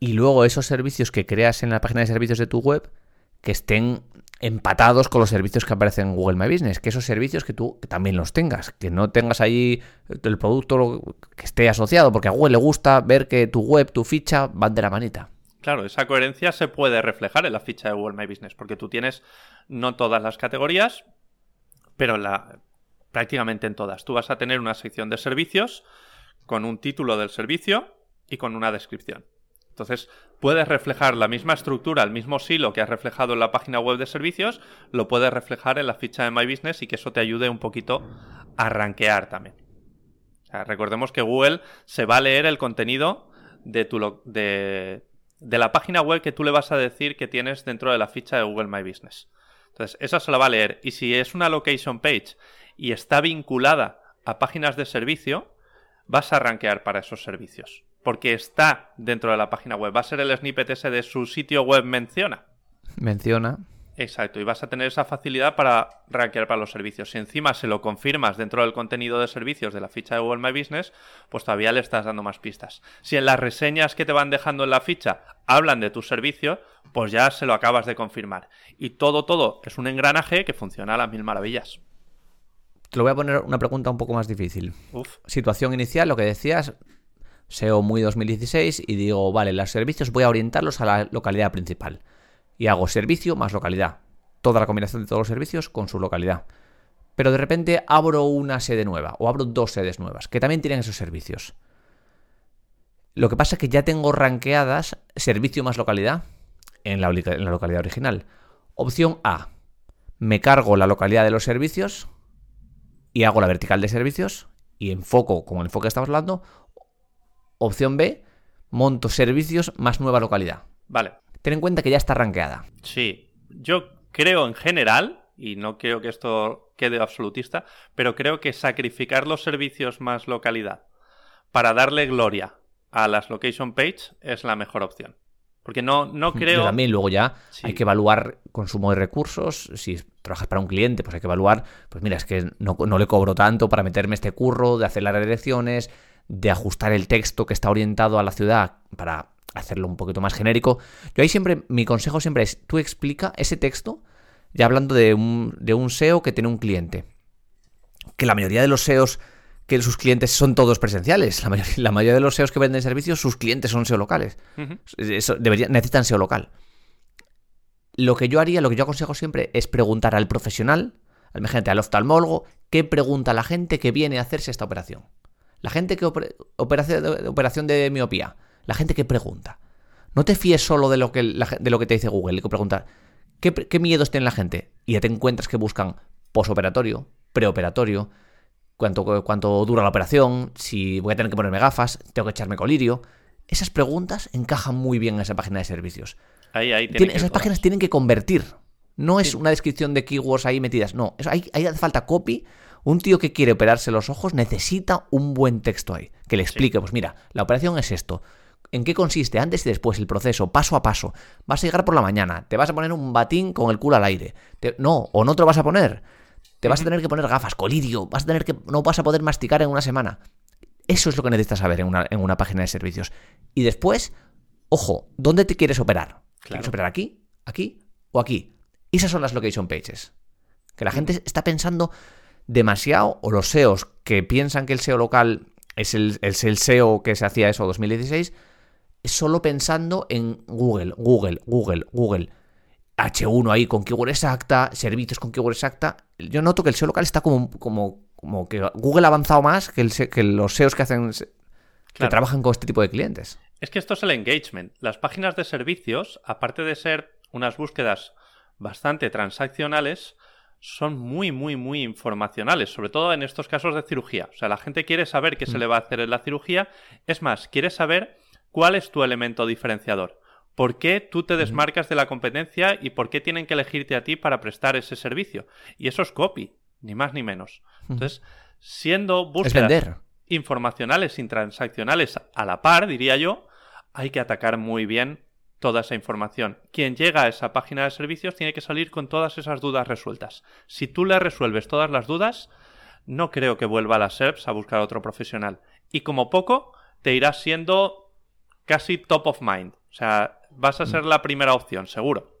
Y luego esos servicios que creas en la página de servicios de tu web que estén empatados con los servicios que aparecen en Google My Business, que esos servicios que tú también los tengas, que no tengas ahí el producto que esté asociado, porque a Google le gusta ver que tu web, tu ficha van de la manita. Claro, esa coherencia se puede reflejar en la ficha de Google My Business, porque tú tienes no todas las categorías, pero la, prácticamente en todas. Tú vas a tener una sección de servicios con un título del servicio y con una descripción. Entonces, puedes reflejar la misma estructura, el mismo silo que has reflejado en la página web de servicios, lo puedes reflejar en la ficha de My Business y que eso te ayude un poquito a rankear también. recordemos que Google se va a leer el contenido de, tu de, de la página web que tú le vas a decir que tienes dentro de la ficha de Google My Business. Entonces, esa se la va a leer. Y si es una location page y está vinculada a páginas de servicio, vas a rankear para esos servicios. Porque está dentro de la página web. Va a ser el snippet ese de su sitio web menciona. Menciona. Exacto, y vas a tener esa facilidad para rankear para los servicios. Si encima se lo confirmas dentro del contenido de servicios de la ficha de Google My Business, pues todavía le estás dando más pistas. Si en las reseñas que te van dejando en la ficha hablan de tu servicio, pues ya se lo acabas de confirmar. Y todo, todo es un engranaje que funciona a las mil maravillas. Te lo voy a poner una pregunta un poco más difícil. Uf. Situación inicial, lo que decías, SEO muy 2016 y digo, vale, los servicios voy a orientarlos a la localidad principal. Y hago servicio más localidad. Toda la combinación de todos los servicios con su localidad. Pero de repente abro una sede nueva o abro dos sedes nuevas que también tienen esos servicios. Lo que pasa es que ya tengo rankeadas servicio más localidad en la, en la localidad original. Opción A. Me cargo la localidad de los servicios y hago la vertical de servicios y enfoco con el enfoque que estamos hablando. Opción B. Monto servicios más nueva localidad. Vale. Ten en cuenta que ya está rankeada. Sí. Yo creo en general, y no creo que esto quede absolutista, pero creo que sacrificar los servicios más localidad para darle gloria a las location page es la mejor opción. Porque no, no creo. Yo también, luego ya Sí. hay que evaluar consumo de recursos. Si trabajas para un cliente, pues hay que evaluar, pues mira, es que no, no le cobro tanto para meterme este curro, de hacer las redirecciones, de ajustar el texto que está orientado a la ciudad para hacerlo un poquito más genérico. Yo ahí siempre, mi consejo siempre es, tú explica ese texto, ya hablando de un, de un SEO que tiene un cliente. Que la mayoría de los SEOs que sus clientes son todos presenciales. La mayoría, la mayoría de los SEOs que venden servicios, sus clientes son SEO locales. Eso debería, necesitan SEO local. Lo que yo haría, lo que yo aconsejo siempre es preguntar al profesional, al imagínate, al oftalmólogo, qué pregunta la gente que viene a hacerse esta operación. La gente que opera- operación, de- miopía, la gente que pregunta. No te fíes solo de lo que, de lo que te dice Google, que preguntar ¿qué, qué miedos tiene la gente. Y ya te encuentras que buscan posoperatorio, preoperatorio, cuánto, cuánto dura la operación, si voy a tener que ponerme gafas, tengo que echarme colirio. Esas preguntas encajan muy bien en esa página de servicios. Ahí, ahí esas páginas tienen que convertir. No es Sí. una descripción de keywords ahí metidas. No, eso, ahí, ahí hace falta copy. Un tío que quiere operarse los ojos necesita un buen texto ahí. Que le explique, pues mira, la operación es esto. ¿En qué consiste antes y después el proceso, paso a paso? Vas a llegar por la mañana, te vas a poner un batín con el culo al aire. Te- no, o no te lo vas a poner. Te vas a tener que poner gafas, colirio, vas a tener que no vas a poder masticar en una semana. Eso es lo que necesitas saber en una, en una página de servicios. Y después, ojo, ¿dónde te quieres operar? ¿Quieres operar aquí, aquí o aquí? Esas son las location pages. Que la gente está pensando demasiado, o los SEOs que piensan que el SEO local es el, es el SEO que se hacía eso 2016, es solo pensando en Google, Google, Google, Google. H1 ahí con keyword exacta, servicios con keyword exacta. Yo noto que el SEO local está como, como, como que Google ha avanzado más que, el, se- que los SEOs que hacen que Claro. trabajan con este tipo de clientes. Es que esto es el engagement. Las páginas de servicios, aparte de ser unas búsquedas bastante transaccionales, son muy, muy, muy informacionales, sobre todo en estos casos de cirugía. O sea, la gente quiere saber qué se le va a hacer en la cirugía. Es más, quiere saber cuál es tu elemento diferenciador. ¿Por qué tú te desmarcas de la competencia y por qué tienen que elegirte a ti para prestar ese servicio? Y eso es copy, ni más ni menos. Entonces, siendo búsquedas informacionales y transaccionales a la par, diría yo, hay que atacar muy bien toda esa información. Quien llega a esa página de servicios tiene que salir con todas esas dudas resueltas. Si tú le resuelves todas las dudas, no creo que vuelva a las SERPs a buscar a otro profesional. Y como poco, te irás siendo casi top of mind. O sea, vas a ser la primera opción, seguro.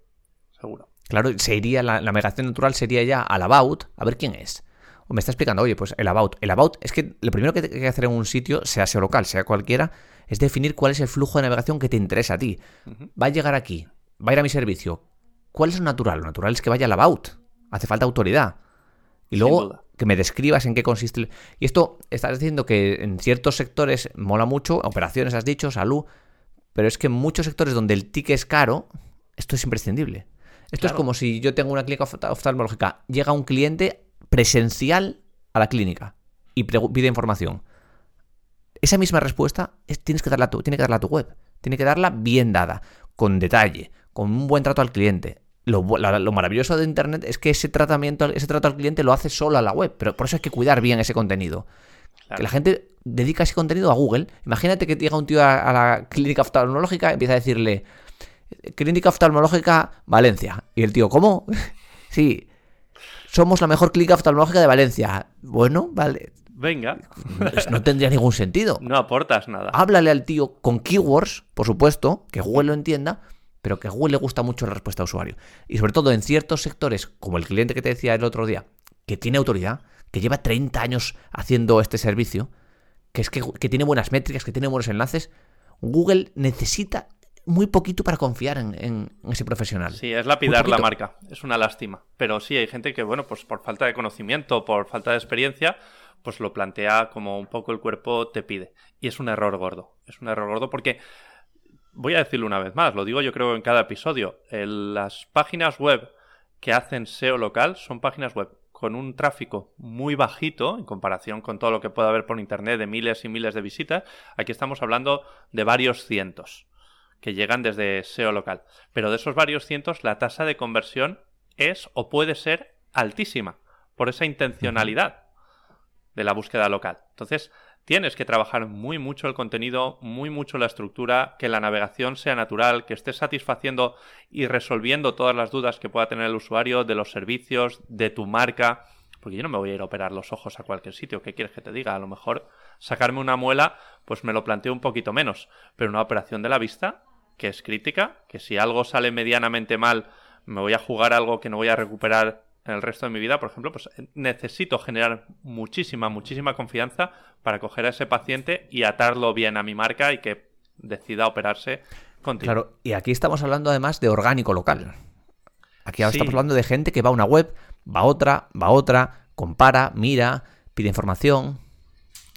Seguro. Claro, se iría, la, la navegación natural sería ya al About, a ver quién es. O me está explicando, oye, pues el About. El About es que lo primero que hay que hacer en un sitio, sea SEO local, sea cualquiera, es definir cuál es el flujo de navegación que te interesa a ti. Va a llegar aquí, va a ir a mi servicio. ¿Cuál es lo natural? Lo natural es que vaya al About. Hace falta autoridad. Y luego que me describas en qué consiste. el- Y esto, estás diciendo que en ciertos sectores mola mucho, operaciones has dicho, salud, pero es que en muchos sectores donde el ticket es caro, esto es imprescindible. Esto es como si yo tengo una clínica ofta- oftalmológica, llega un cliente presencial a la clínica y pide información. Esa misma respuesta es- tienes que darla tú, tiene que darla a tu web. Tiene que darla bien dada, con detalle, con un buen trato al cliente. Lo, la- lo maravilloso de Internet es que ese tratamiento, ese trato al cliente lo hace solo a la web, pero por eso hay que cuidar bien ese contenido. Claro. Que la gente dedica ese contenido a Google. Imagínate que llega un tío a, a la clínica oftalmológica y empieza a decirle, clínica oftalmológica Valencia. Y el tío, ¿cómo? sí, somos la mejor clínica oftalmológica de Valencia. Bueno, vale, Venga, pues no tendría ningún sentido. no aportas nada. Háblale al tío con keywords, por supuesto, que Google lo entienda, pero que a Google le gusta mucho la respuesta a usuario. Y sobre todo en ciertos sectores, como el cliente que te decía el otro día, que tiene autoridad, que lleva 30 años haciendo este servicio, que es que, que tiene buenas métricas, que tiene buenos enlaces, Google necesita muy poquito para confiar en, ese profesional. Sí, es lapidar la marca. Es una lástima. Pero sí, hay gente que, bueno, pues por falta de conocimiento, por falta de experiencia, pues lo plantea como un poco el cuerpo te pide. Y es un error gordo. Es un error gordo porque, voy a decirlo una vez más, lo digo yo creo en cada episodio, las páginas web que hacen SEO local son páginas web con un tráfico muy bajito en comparación con todo lo que puede haber por internet de miles y miles de visitas. Aquí estamos hablando de varios cientos que llegan desde SEO local. Pero de esos varios cientos, la tasa de conversión es o puede ser altísima por esa intencionalidad de la búsqueda local. Entonces, tienes que trabajar muy mucho el contenido, muy mucho la estructura, que la navegación sea natural, que estés satisfaciendo y resolviendo todas las dudas que pueda tener el usuario de los servicios, de tu marca. Porque yo no me voy a ir a operar los ojos a cualquier sitio. ¿Qué quieres que te diga? A lo mejor sacarme una muela, pues me lo planteo un poquito menos. Pero una operación de la vista, que es crítica, que si algo sale medianamente mal, me voy a jugar algo que no voy a recuperar en el resto de mi vida, por ejemplo, pues necesito generar muchísima, muchísima confianza para coger a ese paciente y atarlo bien a mi marca y que decida operarse contigo. Claro, y aquí estamos hablando además de orgánico local. Aquí ahora estamos hablando de gente que va a una web, va a otra, va a otra, compara, mira, pide información.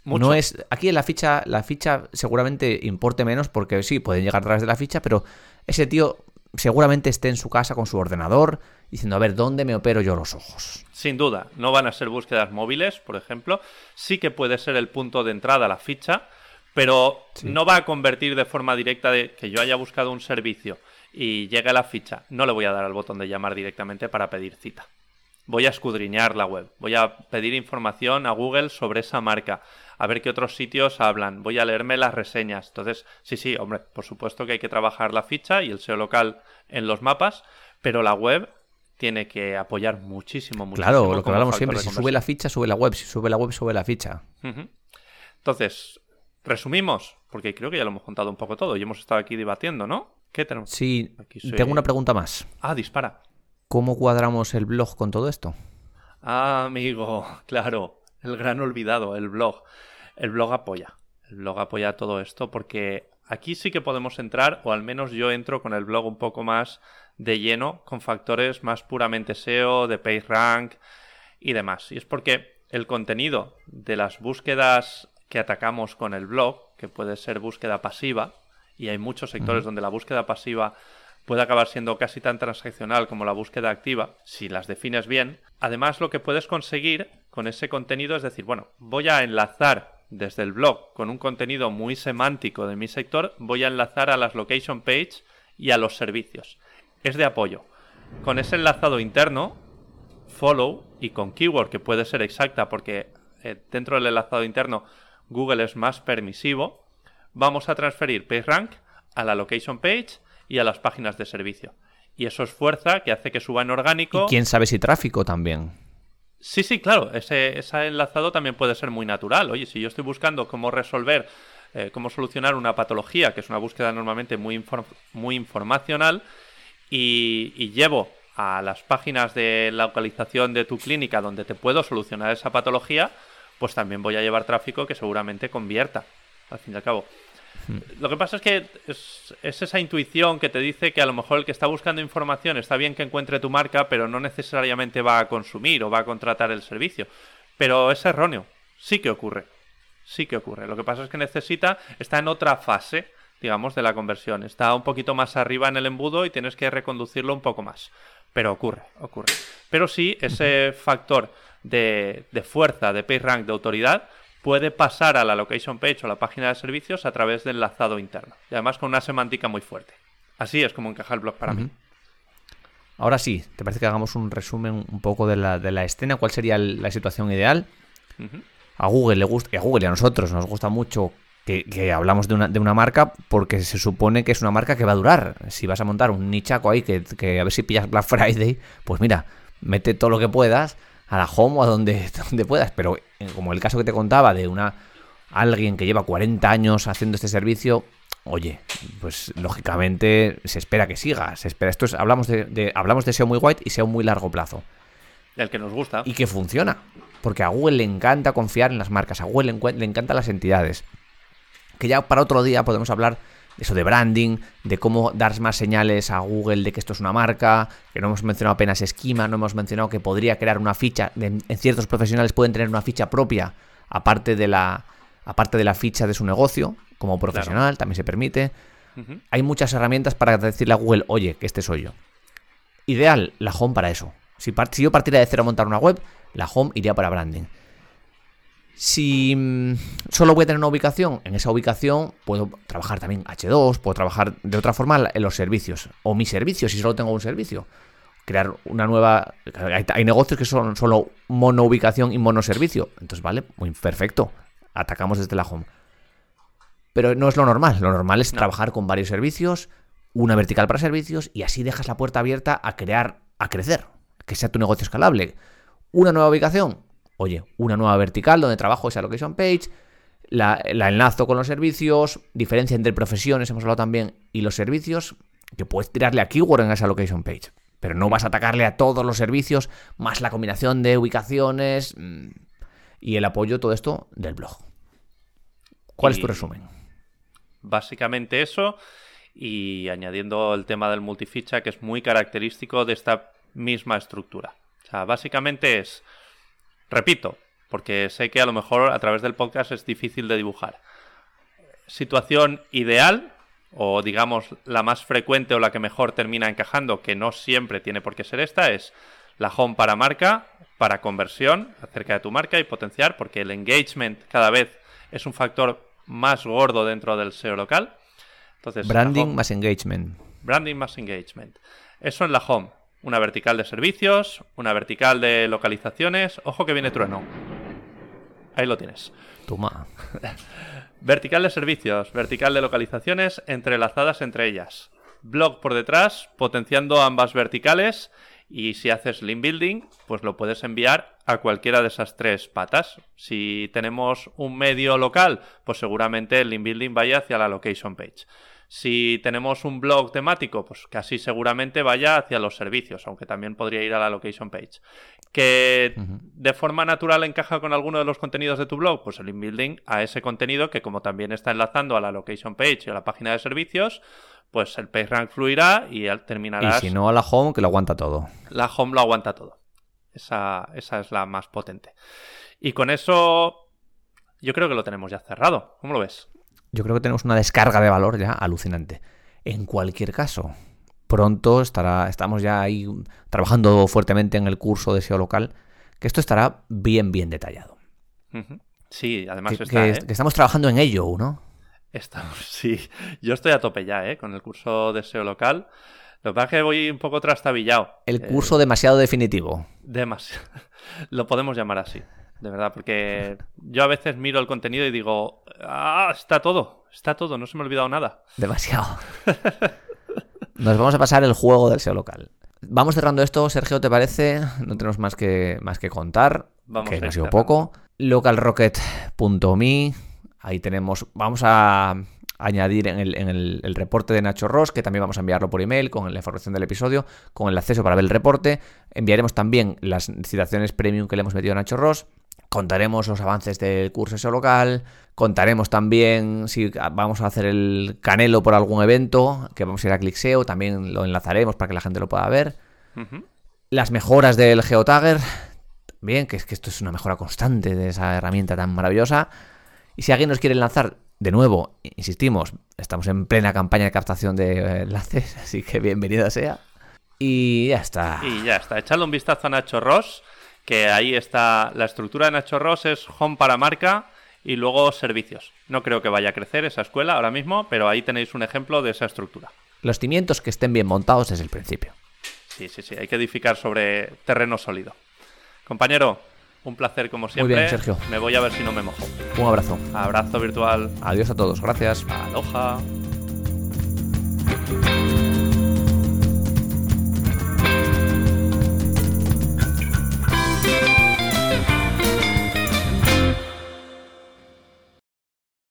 No es. Aquí en la ficha, la ficha seguramente importe menos, porque sí, pueden llegar a través de la ficha, pero ese tío seguramente esté en su casa con su ordenador, diciendo, a ver, ¿dónde me opero yo los ojos? Sin duda, no van a ser búsquedas móviles, por ejemplo. Sí que puede ser el punto de entrada a la ficha, pero no va a convertir de forma directa de que yo haya buscado un servicio y llegue a la ficha. No le voy a dar al botón de llamar directamente para pedir cita. Voy a escudriñar la web, voy a pedir información a Google sobre esa marca a ver qué otros sitios hablan, voy a leerme las reseñas. Entonces, sí, sí, hombre, por supuesto que hay que trabajar la ficha y el SEO local en los mapas, pero la web tiene que apoyar muchísimo, muchísimo. Claro, lo que hablamos siempre, si sube la ficha, sube la web, si sube la web, sube la ficha. Entonces, resumimos, porque creo que ya lo hemos contado un poco todo y hemos estado aquí debatiendo, ¿no? ¿Qué tenemos? Sí, tengo una pregunta más. Ah, dispara. ¿Cómo cuadramos el blog con todo esto? Ah, amigo, claro el gran olvidado, el blog. El blog apoya. El blog apoya todo esto porque aquí sí que podemos entrar, o al menos yo entro con el blog un poco más de lleno, con factores más puramente SEO, de PageRank y demás. Y es porque el contenido de las búsquedas que atacamos con el blog, que puede ser búsqueda pasiva, y hay muchos sectores donde la búsqueda pasiva puede acabar siendo casi tan transaccional como la búsqueda activa, si las defines bien. Además, lo que puedes conseguir con ese contenido es decir, bueno, voy a enlazar desde el blog con un contenido muy semántico de mi sector, voy a enlazar a las location page y a los servicios. Es de apoyo. Con ese enlazado interno, follow y con keyword que puede ser exacta porque eh, dentro del enlazado interno Google es más permisivo, vamos a transferir PageRank a la location page y a las páginas de servicio. Y eso es fuerza que hace que suba en orgánico. Y quién sabe si tráfico también. Sí, sí, claro. Ese, enlazado también puede ser muy natural. Oye, si yo estoy buscando cómo resolver, eh, cómo solucionar una patología, que es una búsqueda normalmente muy, muy informacional, y, y llevo a las páginas de localización de tu clínica donde te puedo solucionar esa patología, pues también voy a llevar tráfico que seguramente convierta, al fin y al cabo. Lo que pasa es que es, esa intuición que te dice que a lo mejor el que está buscando información está bien que encuentre tu marca, pero no necesariamente va a consumir o va a contratar el servicio. Pero es erróneo. Sí que ocurre. Sí que ocurre. Lo que pasa es que necesita, está en otra fase, digamos, de la conversión. Está un poquito más arriba en el embudo y tienes que reconducirlo un poco más. Pero ocurre, ocurre. Pero sí, ese factor de, de fuerza, de PageRank, de autoridad, puede pasar a la location page o la página de servicios a través del enlazado interno. Y además con una semántica muy fuerte. Así es como encaja el blog para mí. Ahora sí, ¿te parece que hagamos un resumen un poco de la, de la escena? ¿Cuál sería la situación ideal? A Google le gusta, y a Google y a nosotros nos gusta mucho que, hablamos de una, de una, marca porque se supone que es una marca que va a durar. Si vas a montar un nichaco ahí que, que a ver si pillas Black Friday, pues mira, mete todo lo que puedas a la home o a donde, donde puedas. Pero eh, como el caso que te contaba de una alguien que lleva 40 años haciendo este servicio, oye, pues lógicamente se espera que siga. Se espera. Esto es, hablamos de, hablamos de SEO muy white y SEO muy largo plazo. El que nos gusta. Y que funciona. Porque a Google le encanta confiar en las marcas, a Google le, le encantan las entidades. Que ya para otro día podemos hablar de eso de branding, de cómo dar más señales a Google de que esto es una marca, que no hemos mencionado apenas esquema, no hemos mencionado que podría crear una ficha, en ciertos profesionales pueden tener una ficha propia, aparte de la, aparte de la ficha de su negocio, como profesional, también se permite. Hay muchas herramientas para decirle a Google, oye, que este soy yo. Ideal, la home para eso. Si, si yo partiera de cero a montar una web, la home iría para branding. Si mm, solo voy a tener una ubicación, en esa ubicación puedo trabajar también H2, puedo trabajar de otra forma en los servicios. O mi servicio, si solo tengo un servicio. Crear una nueva... Hay, negocios que son solo mono ubicación y mono servicio. Entonces, vale, muy perfecto. Atacamos desde la home. Pero no es lo normal. Lo normal es trabajar con varios servicios, una vertical para servicios, y así dejas la puerta abierta a crear, a crecer. Que sea tu negocio escalable. Una nueva ubicación, oye, una nueva vertical donde trabajo esa location page, la, enlazo con los servicios, diferencia entre profesiones, hemos hablado también, y los servicios, que puedes tirarle a keyword en esa location page, pero no vas a atacarle a todos los servicios, más la combinación de ubicaciones mm, y el apoyo, todo esto del blog. ¿Cuál es tu resumen? Básicamente eso, y añadiendo el tema del multificha, que es muy característico de esta misma estructura. O sea, básicamente es Repito, porque sé que a lo mejor a través del podcast es difícil de dibujar. Situación ideal, o digamos la más frecuente o la que mejor termina encajando, que no siempre tiene por qué ser esta, es la home para marca, para conversión acerca de tu marca y potenciar, porque el engagement cada vez es un factor más gordo dentro del SEO local. Entonces, branding más engagement. Branding más engagement. Eso en la home una vertical de servicios, una vertical de localizaciones. Ojo que viene trueno. Ahí lo tienes. Toma. vertical de servicios, vertical de localizaciones entrelazadas entre ellas. Blog por detrás, potenciando ambas verticales. Y si haces link building, pues lo puedes enviar a cualquiera de esas tres patas. Si tenemos un medio local, pues seguramente el link building vaya hacia la location page. Si tenemos un blog temático, pues casi seguramente vaya hacia los servicios, aunque también podría ir a la location page. Que de forma natural encaja con alguno de los contenidos de tu blog, pues el inbuilding a ese contenido que como también está enlazando a la location page y a la página de servicios, pues el PageRank fluirá y terminarás... Y si no a la home, que lo aguanta todo. La home lo aguanta todo. Esa, esa es la más potente. Y con eso yo creo que lo tenemos ya cerrado. ¿Cómo lo ves? Yo creo que tenemos una descarga de valor ya alucinante. En cualquier caso, pronto estará, estamos ya ahí trabajando fuertemente en el curso de SEO local, que esto estará bien, bien detallado. Sí, además que, está, ¿eh? que, estamos trabajando en ello, ¿no? Estamos, sí. Yo estoy a tope ya, ¿eh? Con el curso de SEO local. Lo que pasa es que voy un poco trastabillado. El curso demasiado definitivo. Demasiado. Lo podemos llamar así de verdad, porque yo a veces miro el contenido y digo, ah, está todo, está todo, no se me ha olvidado nada. Demasiado. Nos vamos a pasar el juego del SEO local. Vamos cerrando esto, Sergio, ¿te parece? No tenemos más que, más que contar, vamos que no ha sido poco. Localrocket.me, ahí tenemos, vamos a añadir en, el, en el, reporte de Nacho Ross, que también vamos a enviarlo por email con la información del episodio, con el acceso para ver el reporte. Enviaremos también las citaciones premium que le hemos metido a Nacho Ross. Contaremos los avances del curso SEO local, contaremos también si vamos a hacer el canelo por algún evento, que vamos a ir a ClickSEO, también lo enlazaremos para que la gente lo pueda ver. Las mejoras del Geotagger, bien, que es que esto es una mejora constante de esa herramienta tan maravillosa. Y si alguien nos quiere lanzar, de nuevo, insistimos, estamos en plena campaña de captación de enlaces, así que bienvenida sea. Y ya está. Y ya está. Echadle un vistazo a Nacho Ross que ahí está la estructura de Nacho Ross, es home para marca y luego servicios. No creo que vaya a crecer esa escuela ahora mismo, pero ahí tenéis un ejemplo de esa estructura. Los cimientos que estén bien montados desde el principio. Sí, sí, sí, hay que edificar sobre terreno sólido. Compañero, un placer como siempre. Muy bien, Sergio. Me voy a ver si no me mojo. Un abrazo. Abrazo virtual. Adiós a todos, gracias. Aloha.